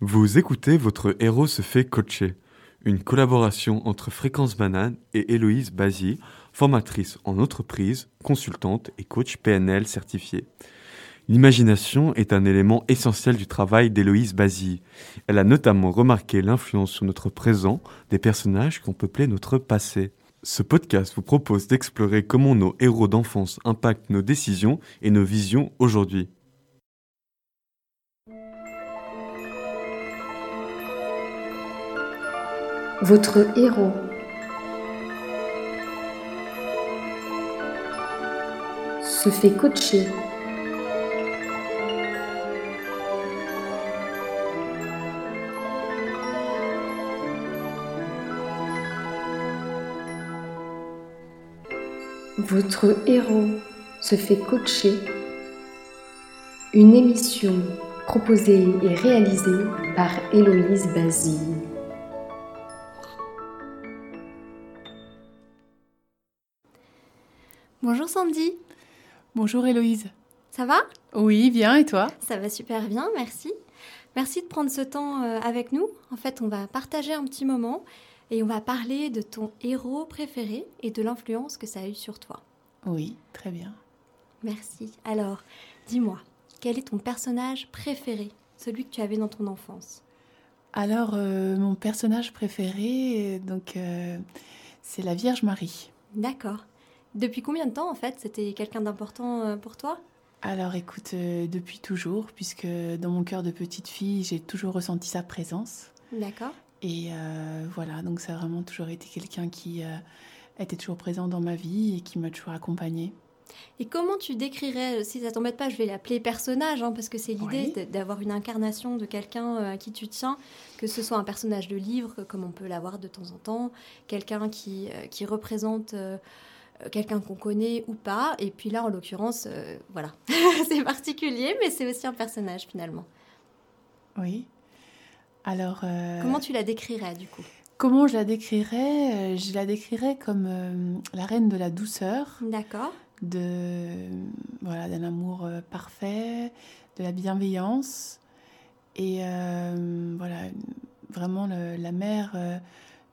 Vous écoutez Votre héros se fait coacher, une collaboration entre Fréquence Banane et Héloïse Bazier, formatrice en entreprise, consultante et coach PNL certifiée. L'imagination est un élément essentiel du travail d'Héloïse Bazier. Elle a notamment remarqué l'influence sur notre présent des personnages qui ont peuplé notre passé. Ce podcast vous propose d'explorer comment nos héros d'enfance impactent nos décisions et nos visions aujourd'hui. Votre héros. Se fait coacher. Votre héros se fait coacher. Une émission proposée et réalisée par Héloïse Basile. Sandy, Bonjour Héloïse. ça va? Oui, bien, et toi? Ça va super bien, merci. Merci de prendre ce temps euh, avec nous. En fait, on va partager un petit moment et on va parler de ton héros préféré et de l'influence que ça a eu sur toi. Oui, très bien. Merci. Alors, dis-moi, quel est ton personnage préféré, celui que tu avais dans ton enfance? Alors, euh, mon personnage préféré, euh, donc, euh, c'est la Vierge Marie. D'accord. Depuis combien de temps, en fait, c'était quelqu'un d'important euh, pour toi? Alors, écoute, euh, depuis toujours, puisque dans mon cœur de petite fille, j'ai toujours ressenti sa présence. D'accord. Et euh, voilà, donc ça a vraiment toujours été quelqu'un qui euh, était toujours présent dans ma vie et qui m'a toujours accompagnée. Et comment tu décrirais, si ça t'embête pas, je vais l'appeler personnage, hein, parce que c'est l'idée Oui. d'avoir une incarnation de quelqu'un à qui tu tiens, que ce soit un personnage de livre, comme on peut l'avoir de temps en temps, quelqu'un qui, qui représente quelqu'un qu'on connaît ou pas, et puis là, en l'occurrence, euh, voilà, c'est particulier, mais c'est aussi un personnage finalement. Oui. Alors, euh, Comment tu la décrirais du coup? comment je la décrirais? Euh, Je la décrirais comme euh, la reine de la douceur. D'accord, de voilà d'un amour euh, parfait, de la bienveillance et euh, voilà vraiment le- la mère euh,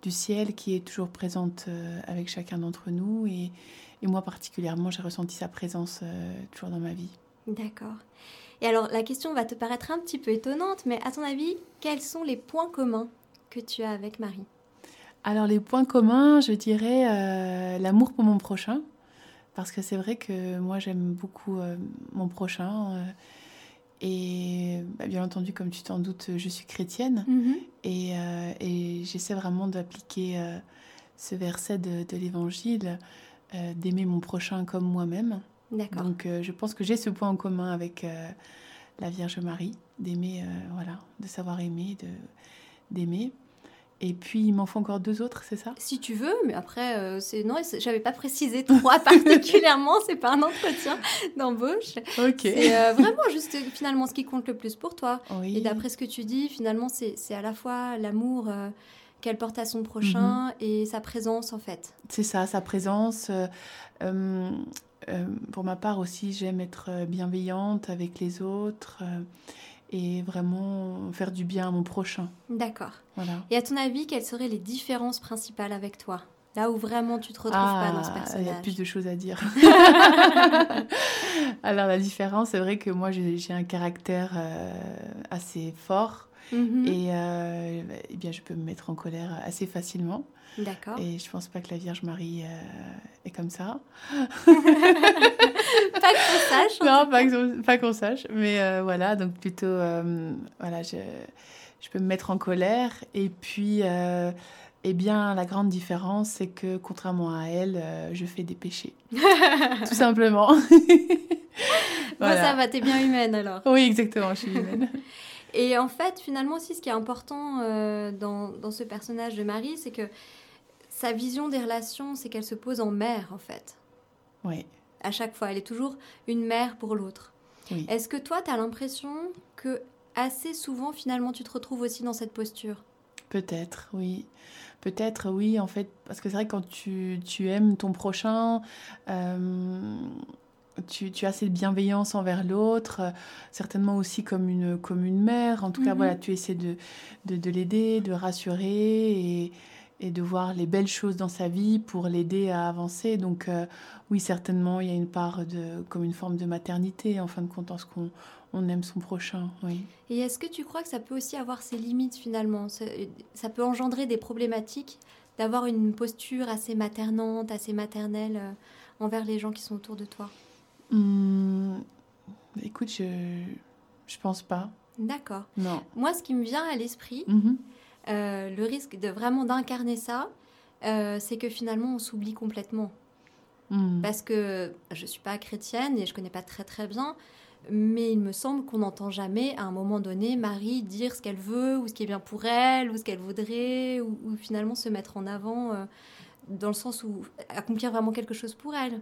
du ciel qui est toujours présente euh, avec chacun d'entre nous et, et moi particulièrement j'ai ressenti sa présence euh, toujours dans ma vie. d'accord. Et alors, la question va te paraître un petit peu étonnante, mais à ton avis, quels sont les points communs que tu as avec Marie? Alors les points communs, je dirais euh, l'amour pour mon prochain parce que c'est vrai que moi j'aime beaucoup euh, mon prochain euh, et bah, bien entendu comme tu t'en doutes je suis chrétienne Et, euh, et j'essaie vraiment d'appliquer euh, ce verset de, de l'Évangile, euh, d'aimer mon prochain comme moi-même. D'accord. Donc je pense que j'ai ce point en commun avec la Vierge Marie, d'aimer, voilà, de savoir aimer, de, d'aimer. Et puis il m'en faut encore deux autres, c'est ça? Si tu veux, mais après, euh, c'est non, j'avais pas précisé trois particulièrement, c'est pas un entretien d'embauche. Ok. C'est euh, vraiment juste finalement ce qui compte le plus pour toi. Oui. Et d'après ce que tu dis, finalement, c'est à la fois l'amour euh, qu'elle porte à son prochain Mhm. et sa présence en fait. C'est ça, sa présence. euh, pour ma part aussi, j'aime être bienveillante avec les autres et vraiment faire du bien à mon prochain. D'accord. Voilà. Et à ton avis, quelles seraient les différences principales avec toi? Là où vraiment tu te retrouves pas dans ce Ah, Il y a personnage. plus de choses à dire. Alors la différence, c'est vrai que moi j'ai j'ai un caractère euh, assez fort Mhm. et euh, eh bien je peux me mettre en colère assez facilement. D'accord. Et je pense pas que la Vierge Marie euh, est comme ça. Pas saches. en Non, pas qu'on pas qu'on sache. Mais euh, voilà, donc plutôt, voilà, je, je peux me mettre en colère. Et puis, eh bien, la grande différence, c'est que contrairement à elle, je fais des péchés. Tout simplement. Bon, ça va, t'es bien humaine alors. Oui, exactement, je suis humaine. Et en fait, finalement aussi, ce qui est important euh, dans, dans ce personnage de Marie, c'est que sa vision des relations, c'est qu'elle se pose en mère, en fait. Oui, À chaque fois, elle est toujours une mère pour l'autre. oui. Est-ce que toi, tu as l'impression que assez souvent, finalement, tu te retrouves aussi dans cette posture? Peut-être, oui. Peut-être, oui, en fait, parce que c'est vrai que quand tu, tu aimes ton prochain, euh, tu, tu, as cette bienveillance envers l'autre, euh, certainement aussi comme une, comme une mère. En tout cas, Mhm. voilà, tu essaies de, de, de l'aider, de rassurer et, et de voir les belles choses dans sa vie pour l'aider à avancer. Donc, euh, oui, certainement, il y a une part de, comme une forme de maternité, en fin de compte, lorsqu'on on aime son prochain. Oui. Et est-ce que tu crois que ça peut aussi avoir ses limites finalement? Ça, ça peut engendrer des problématiques d'avoir une posture assez maternante, assez maternelle euh, envers les gens qui sont autour de toi? Hum, écoute, je, je pense pas. D'accord. Non. Moi, ce qui me vient à l'esprit, Mhm. euh, le risque de vraiment d'incarner ça, euh, c'est que finalement on s'oublie complètement. Hum. Parce que je suis pas chrétienne et je connais pas très très bien, mais il me semble qu'on n'entend jamais à un moment donné Marie dire ce qu'elle veut ou ce qui est bien pour elle ou ce qu'elle voudrait ou, ou finalement se mettre en avant euh, dans le sens où accomplir vraiment quelque chose pour elle.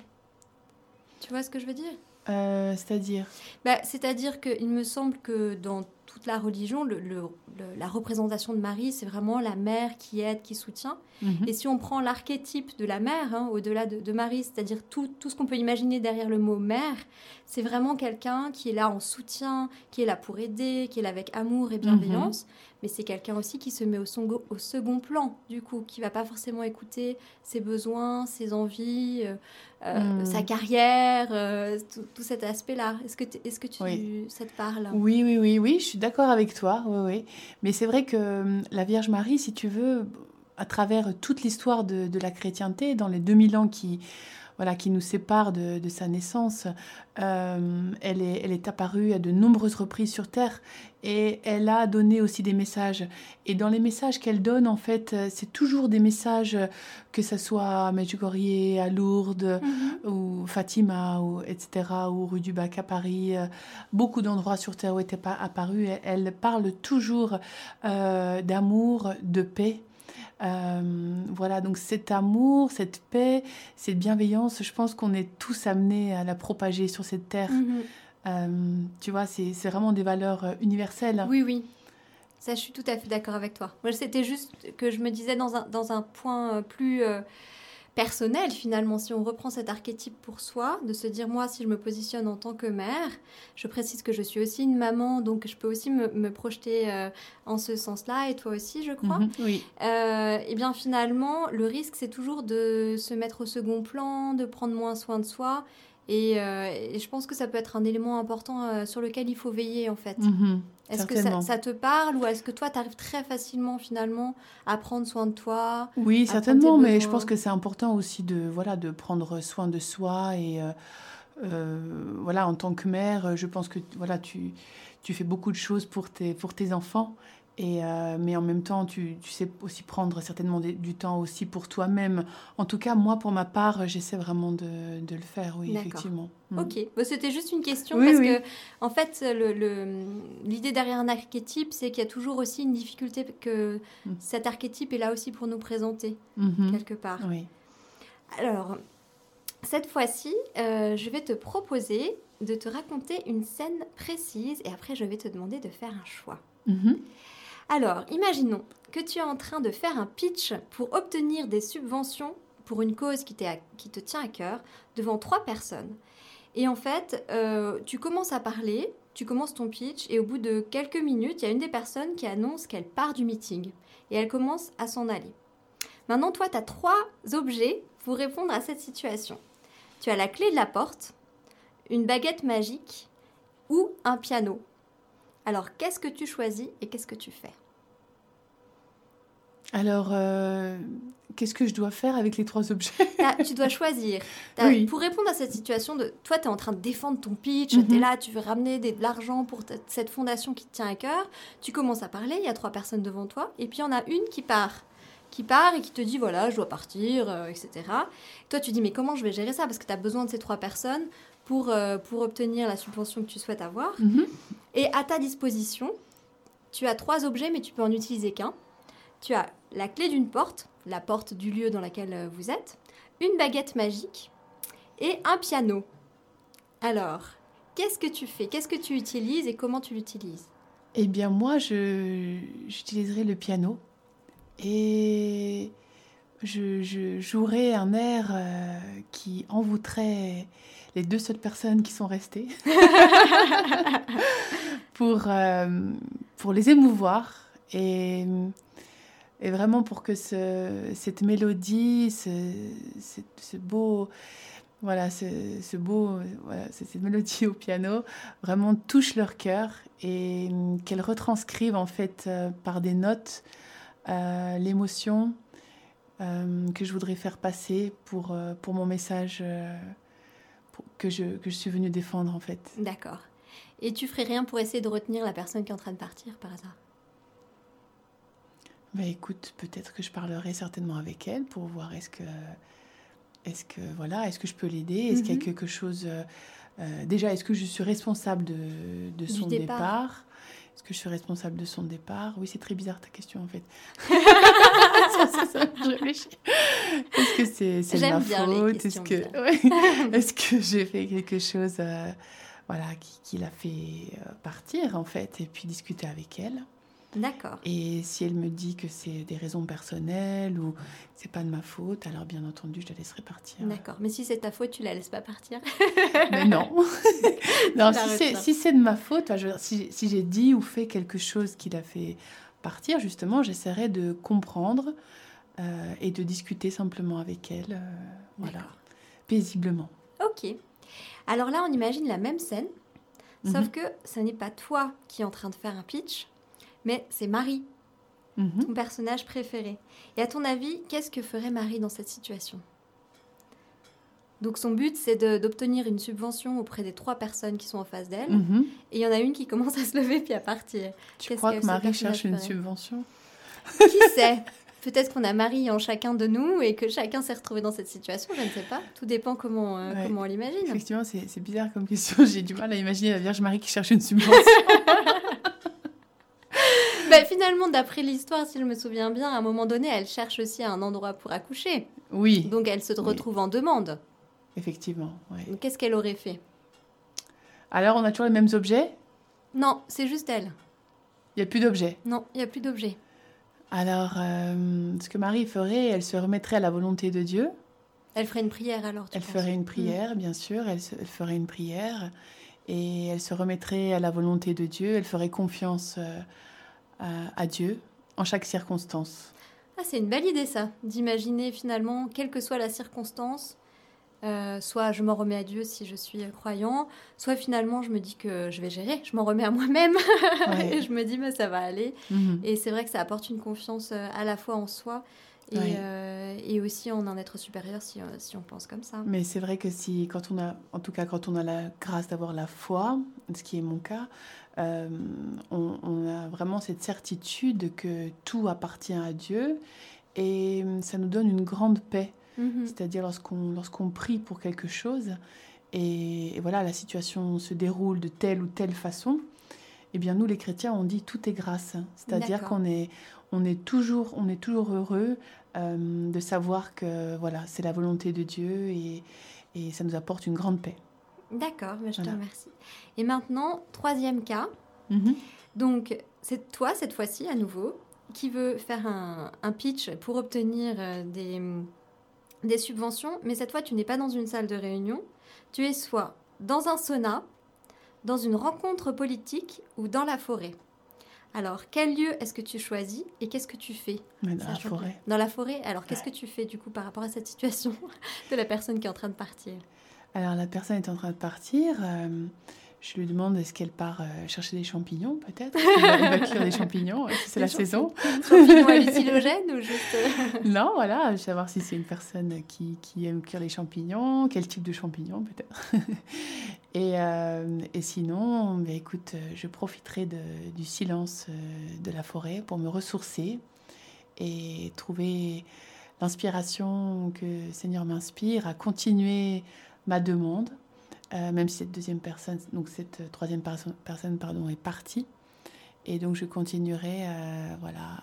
Tu vois ce que je veux dire? Euh, C'est-à-dire? Bah, C'est-à-dire qu'il me semble que dans toute la religion, le- le- le- la représentation de Marie, c'est vraiment la mère qui aide, qui soutient. Mhm. Et si on prend l'archétype de la mère, hein, au-delà de, de Marie, c'est-à-dire tout, tout ce qu'on peut imaginer derrière le mot mère, c'est vraiment quelqu'un qui est là en soutien, qui est là pour aider, qui est là avec amour et bienveillance. Mais c'est quelqu'un aussi qui se met au, son- au second plan, du coup, qui va pas forcément écouter ses besoins, ses envies, euh, euh, Mm. sa carrière, euh, tout, tout cet aspect-là. Est-ce que, est-ce que tu, Oui. ça te parle? Oui, oui, oui, oui, je d'accord avec toi. Oui, oui. Mais c'est vrai que hum, la Vierge Marie, si tu veux, à travers toute l'histoire de, de la chrétienté, dans les 2000 ans qui, voilà, qui nous séparent de, de sa naissance, euh, elle, est, elle est apparue à de nombreuses reprises sur Terre et elle a donné aussi des messages. Et dans les messages qu'elle donne, en fait, euh, c'est toujours des messages, que ce soit à Medjugorje, à Lourdes, Mhm. ou Fatima, ou, etc., ou rue du Bac à Paris, euh, beaucoup d'endroits sur Terre où était pas apparu. Elle, elle parle toujours euh, d'amour, de paix. Euh, voilà, donc cet amour, cette paix, cette bienveillance, je pense qu'on est tous amenés à la propager sur cette terre. Mhm. Euh, tu vois, c'est vraiment des valeurs euh, universelles. Oui, oui. Ça, je suis tout à fait d'accord avec toi. Moi, c'était juste que je me disais dans un, dans un point plus euh, personnel, finalement, si on reprend cet archétype pour soi, de se dire, moi, si je me positionne en tant que mère, je précise que je suis aussi une maman, donc je peux aussi me, me projeter euh, en ce sens-là, et toi aussi, je crois. Mhm, oui, Euh, et bien finalement, le risque, c'est toujours de se mettre au second plan, de prendre moins soin de soi. Et, euh, et je pense que ça peut être un élément important euh, sur lequel il faut veiller en fait. mhm, Est-ce que ça, te parle ou est-ce que toi, tu arrives très facilement finalement à prendre soin de toi Oui, certainement, mais je pense que c'est important aussi de, voilà, de prendre soin de soi et euh, voilà, en tant que mère, je pense que voilà, tu, tu fais beaucoup de choses pour tes, pour tes enfants. Et, euh, mais en même temps, tu, tu sais aussi prendre certainement des- du temps aussi pour toi-même. En tout cas, moi, pour ma part, j'essaie vraiment de, de le faire, oui, effectivement. Mm. Ok, Bon, c'était juste une question Oui, parce oui. que en fait, le- le- l'idée derrière un archétype, c'est qu'il y a toujours aussi une difficulté que Mm. cet archétype est là aussi pour nous présenter Mhm. quelque part. Oui. Alors, cette fois-ci, euh, je vais te proposer de te raconter une scène précise et après je vais te demander de faire un choix. Mhm. Alors, imaginons que tu es en train de faire un pitch pour obtenir des subventions pour une cause qui, te tient à cœur devant trois personnes. Et en fait, euh, tu commences à parler, tu commences ton pitch et au bout de quelques minutes, il y a une des personnes qui annonce qu'elle part du meeting et elle commence à s'en aller. Maintenant, toi, tu as trois objets pour répondre à cette situation. Tu as la clé de la porte, une baguette magique ou un piano. Alors, qu'est-ce que tu choisis et qu'est-ce que tu fais? Alors, euh, qu'est-ce que je dois faire avec les trois objets? Tu dois choisir. Oui. Pour répondre à cette situation, de, toi, tu es en train de défendre ton pitch, Mhm. tu es là, tu veux ramener des- de l'argent pour cette fondation qui te tient à cœur. Tu commences à parler, il y a trois personnes devant toi, et puis il y en a une qui part. Qui part et qui te dit voilà, je dois partir, euh, etc. Toi, tu dis mais comment je vais gérer ça? Parce que tu as besoin de ces trois personnes pour, euh, pour obtenir la subvention que tu souhaites avoir. Mhm. Et à ta disposition, tu as trois objets, mais tu peux en utiliser qu'un. Tu as la clé d'une porte, la porte du lieu dans lequel euh, vous êtes, une baguette magique et un piano. Alors, qu'est-ce que tu fais? Qu'est-ce que tu utilises et comment tu l'utilises? Eh bien, moi, je, j'utiliserai le piano. Et je, je jouerai un air euh, qui envoûterait les deux seules personnes qui sont restées pour, euh, pour les émouvoir et, et vraiment pour que ce, cette mélodie, ce, ce, ce beau voilà, ce, beau, voilà, cette mélodie au piano vraiment touche leur cœur et qu'elle retranscrivent en fait euh, par des notes euh, l'émotion euh, que je voudrais faire passer pour, euh, pour mon message euh, que, je, que je suis venue défendre en fait. D'accord. Et tu ferais rien pour essayer de retenir la personne qui est en train de partir par hasard? Mais écoute, peut-être que je parlerai certainement avec elle pour voir est-ce que, est-ce que voilà, est-ce que je peux l'aider, est-ce qu'il y a Mhm. quelque chose. euh, euh, déjà, est-ce que je suis responsable de, de son départ. départ, Est-ce que je suis responsable de son départ Oui, c'est très bizarre ta question en fait. Ça, ça, je réfléchis. Est-ce que c'est J'aime ma faute? Est-ce que, ouais. J'ai fait quelque chose euh, voilà, qui, qui l'a fait euh, partir en fait et puis discuter avec elle? D'accord. et si elle me dit que c'est des raisons personnelles ou que c'est pas de ma faute, alors bien entendu, je la laisserai partir. D'accord. Mais si c'est ta faute, tu la laisses pas partir Mais non. non, si c'est, si c'est de ma faute, si, si j'ai dit ou fait quelque chose qui l'a fait partir, justement, j'essaierai de comprendre euh, et de discuter simplement avec elle, euh, voilà, paisiblement. Ok. Alors là, on imagine la même scène, sauf Mhm. que ce n'est pas toi qui es en train de faire un pitch, mais c'est Marie, Mhm. ton personnage préféré. Et à ton avis, qu'est-ce que ferait Marie dans cette situation? Donc son but, c'est de- d'obtenir une subvention auprès des trois personnes qui sont en face d'elle. Mhm. Et il y en a une qui commence à se lever puis à partir. Tu crois que Marie cherche une subvention? Qui sait? Peut-être qu'on a Marie en chacun de nous et que chacun s'est retrouvé dans cette situation, je ne sais pas. Tout dépend comment, euh, Ouais. comment on l'imagine. Effectivement, c'est bizarre comme question. J'ai du mal à imaginer la Vierge Marie qui cherche une subvention. Bah, finalement, d'après l'histoire, si je me souviens bien, à un moment donné, elle cherche aussi un endroit pour accoucher. oui, Donc elle se retrouve en demande. effectivement. qu'est-ce qu'elle aurait fait? Alors, on a toujours les mêmes objets? Non, c'est juste elle. Il n'y a plus d'objets? Non, il n'y a plus d'objet. Alors, euh, ce que Marie ferait, elle se remettrait à la volonté de Dieu. Elle ferait une prière alors, tu Elle ferait une prière, bien sûr. Elle, se- elle ferait une prière. Et elle se remettrait à la volonté de Dieu. Elle ferait confiance euh, à, Dieu en chaque circonstance. Ah, c'est une belle idée ça, d'imaginer finalement, quelle que soit la circonstance, euh, soit je m'en remets à Dieu si je suis croyant, soit finalement je me dis que je vais gérer, je m'en remets à moi-même Ouais. et je me dis bah, ça va aller. Mhm. Et c'est vrai que ça apporte une confiance euh, à la fois en soi et, Ouais. euh, et aussi en un être supérieur si, si on pense comme ça. Mais c'est vrai que si, quand on a, en tout cas, quand on a la grâce d'avoir la foi, ce qui est mon cas, euh, on, on a vraiment cette certitude que tout appartient à Dieu et ça nous donne une grande paix. Mhm. C'est-à-dire lorsqu'on lorsqu'on prie pour quelque chose et, et voilà, la situation se déroule de telle ou telle façon, eh bien nous les chrétiens, on dit tout est grâce. C'est-à-dire qu'on est, on est, toujours, on est toujours heureux euh, de savoir que voilà, c'est la volonté de Dieu et, et ça nous apporte une grande paix. D'accord, bah, je te remercie. Et maintenant, troisième cas. Donc, c'est toi, cette fois-ci, à nouveau, qui veut faire un, un pitch pour obtenir euh, des, des subventions, mais cette fois, tu n'es pas dans une salle de réunion, tu es soit dans un sauna, dans une rencontre politique ou dans la forêt. Alors, quel lieu est-ce que tu choisis et qu'est-ce que tu fais Mais dans la forêt. Dans la forêt Alors, qu'est-ce que tu fais du coup par rapport à cette situation de la personne qui est en train de partir? Alors la personne est en train de partir. euh, je lui demande est-ce qu'elle part euh, chercher des champignons peut-être Elle va- cuire des champignons, ouais, c'est la saison? Champignons hallucinogènes ou juste... euh, Non, voilà, je veux savoir si c'est une personne qui, qui aime cuire les champignons, quel type de champignons peut-être. et, euh, et sinon, bah, écoute, je profiterai de- du silence de la forêt pour me ressourcer et trouver l'inspiration que le Seigneur m'inspire à continuer ma demande, euh, même si cette deuxième personne, donc cette euh, troisième perso- personne, pardon, est partie. Et donc je continuerai, euh, voilà,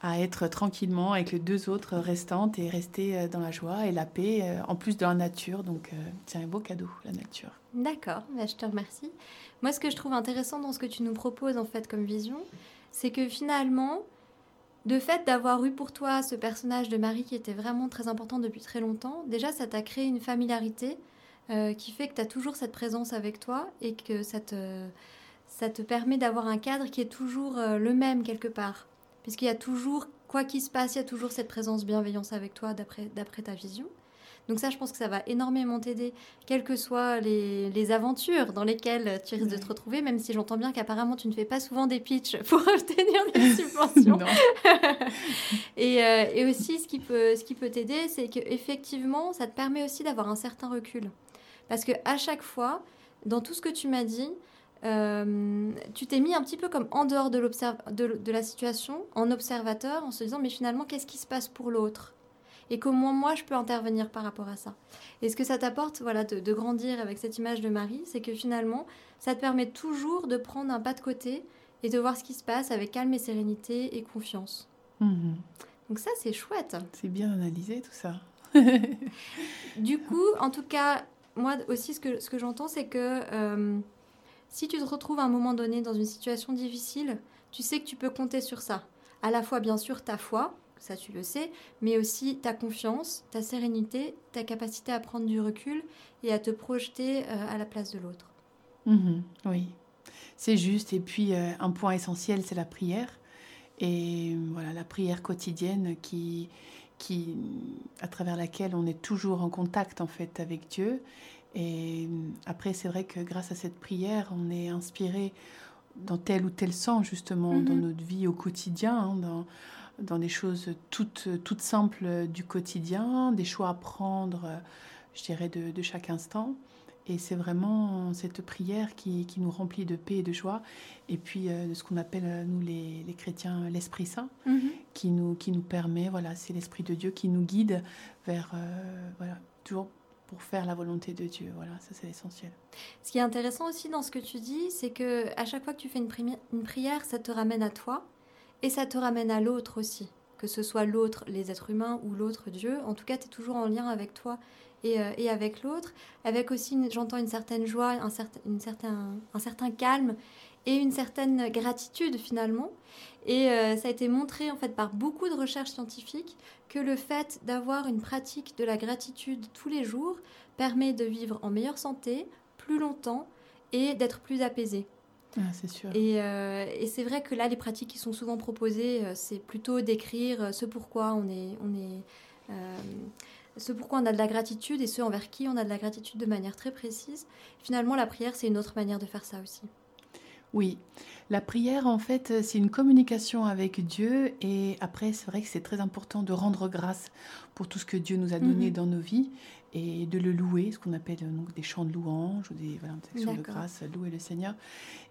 à être tranquillement avec les deux autres restantes et rester dans la joie et la paix, en plus de la nature. Donc, c'est un beau cadeau, la nature. D'accord, bah, je te remercie. Moi, ce que je trouve intéressant dans ce que tu nous proposes en fait comme vision, c'est que finalement, de fait d'avoir eu pour toi ce personnage de Marie qui était vraiment très important depuis très longtemps, déjà ça t'a créé une familiarité euh, qui fait que tu as toujours cette présence avec toi et que ça te, ça te permet d'avoir un cadre qui est toujours euh, le même quelque part. Puisqu'il y a toujours, quoi qu'il se passe, il y a toujours cette présence bienveillance avec toi d'après ta vision. Donc ça, je pense que ça va énormément t'aider, quelles que soient les, aventures dans lesquelles tu risques de te retrouver, même si j'entends bien qu'apparemment tu ne fais pas souvent des pitchs pour obtenir des subventions. Euh, et, aussi, ce qui peut, ce qui peut t'aider, c'est qu'effectivement, ça te permet aussi d'avoir un certain recul. Parce que à chaque fois, dans tout ce que tu m'as dit, euh, tu t'es mis un petit peu comme en dehors de, de, de la situation, en observateur, en se disant mais finalement qu'est-ce qui se passe pour l'autre? Et comment moi je peux intervenir par rapport à ça. Et ce que ça t'apporte voilà, de, grandir avec cette image de Marie, c'est que finalement, ça te permet toujours de prendre un pas de côté et de voir ce qui se passe avec calme et sérénité et confiance. Mhm. Donc ça, c'est chouette. C'est bien analysé tout ça. du coup, en tout cas, moi aussi, ce que, ce que j'entends, c'est que euh, si tu te retrouves à un moment donné dans une situation difficile, tu sais que tu peux compter sur ça. À la fois, bien sûr, ta foi, ça tu le sais, mais aussi ta confiance, ta sérénité, ta capacité à prendre du recul et à te projeter euh, à la place de l'autre. Mhm, oui, c'est juste. Et puis euh, un point essentiel, c'est la prière. Et voilà, la prière quotidienne qui, qui, à travers laquelle on est toujours en contact en fait avec Dieu. Et après, c'est vrai que grâce à cette prière, on est inspiré dans tel ou tel sens justement dans mhm. notre vie au quotidien, hein, dans, dans des choses toutes, toutes simples du quotidien, des choix à prendre, je dirais, de, chaque instant. Et c'est vraiment cette prière qui, qui, nous remplit de paix et de joie. Et puis euh, de ce qu'on appelle, euh, nous les, les chrétiens, l'Esprit Saint, mhm. qui, nous, qui nous permet, voilà, c'est l'Esprit de Dieu qui nous guide vers, euh, voilà, toujours pour faire la volonté de Dieu. Voilà, ça c'est l'essentiel. Ce qui est intéressant aussi dans ce que tu dis, c'est que à chaque fois que tu fais une, une prière, ça te ramène à toi. Et ça te ramène à l'autre aussi, que ce soit l'autre, les êtres humains ou l'autre Dieu. En tout cas, tu es toujours en lien avec toi et, euh, et avec l'autre, avec aussi, j'entends une certaine joie, un certain, une certain, un certain calme et une certaine gratitude finalement. Et euh, ça a été montré en fait par beaucoup de recherches scientifiques que le fait d'avoir une pratique de la gratitude tous les jours permet de vivre en meilleure santé, plus longtemps et d'être plus apaisé. Ah, c'est sûr. Euh, et, c'est vrai que là, les pratiques qui sont souvent proposées, euh, c'est plutôt d'écrire euh, ce pourquoi on est, on est, ce pourquoi on a de la gratitude et ce envers qui on a de la gratitude de manière très précise. Finalement, la prière, c'est une autre manière de faire ça aussi. Oui, la prière, en fait, c'est une communication avec Dieu. Et après, c'est vrai que c'est très important de rendre grâce pour tout ce que Dieu nous a donné mhm. dans nos vies et de le louer, ce qu'on appelle donc des chants de louange ou des voilà, actions de grâce, louer le Seigneur.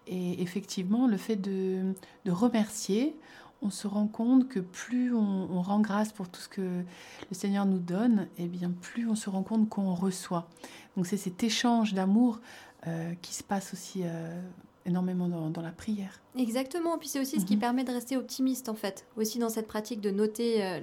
Et effectivement, le fait de, de remercier, on se rend compte que plus on, rend grâce pour tout ce que le Seigneur nous donne, et eh bien plus on se rend compte qu'on reçoit. Donc c'est cet échange d'amour euh, qui se passe aussi euh, énormément dans, la prière. Exactement, puis c'est aussi ce qui mhm. permet de rester optimiste en fait, aussi dans cette pratique de noter euh,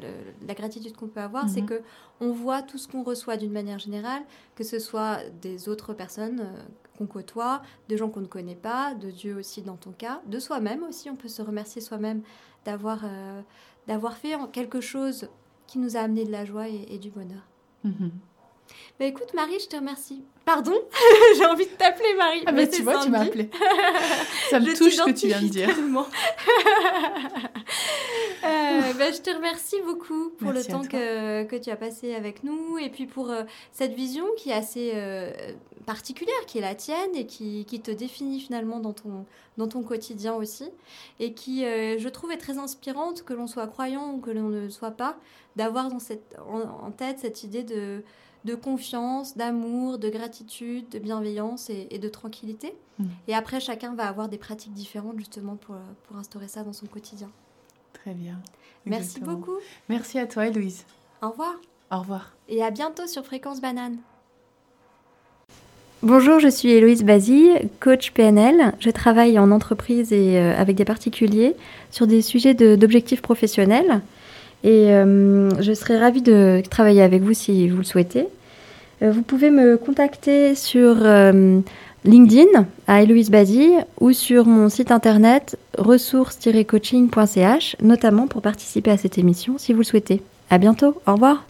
la gratitude qu'on peut avoir, c'est mhm. que on voit tout ce qu'on reçoit d'une manière générale, que ce soit des autres personnes euh, qu'on côtoie, de gens qu'on ne connaît pas, de Dieu aussi dans ton cas, de soi-même aussi, on peut se remercier soi-même d'avoir euh, d'avoir fait quelque chose qui nous a amené de la joie et, du bonheur. Mhm. Bah écoute Marie, je te remercie. Pardon? J'ai envie de t'appeler Marie. Ah bah tu vois, tu m'as appelé. Ça me touche ce que tu viens de dire. euh, bah, je te remercie beaucoup pour le temps que, que, tu as passé avec nous et puis pour euh, cette vision qui est assez euh, particulière, qui est la tienne et qui, qui, te définit finalement dans ton, dans ton quotidien aussi et qui, euh, je trouve, est très inspirante, que l'on soit croyant ou que l'on ne soit pas, d'avoir en, en tête cette idée de de confiance, d'amour, de gratitude, de bienveillance et, de tranquillité. Mm. Et après, chacun va avoir des pratiques différentes justement pour, pour instaurer ça dans son quotidien. Très bien. Merci beaucoup. Merci à toi, Héloïse. Au revoir. Au revoir. Et à bientôt sur Fréquence Banane. Bonjour, je suis Héloïse Basile, coach PNL. Je travaille en entreprise et euh, avec des particuliers sur des sujets d'objectifs professionnels. Et euh, je serais ravie de travailler avec vous si vous le souhaitez. Euh, vous pouvez me contacter sur euh, LinkedIn à Héloïse Bazy ou sur mon site internet ressources-coaching.ch, notamment pour participer à cette émission si vous le souhaitez. À bientôt, au revoir.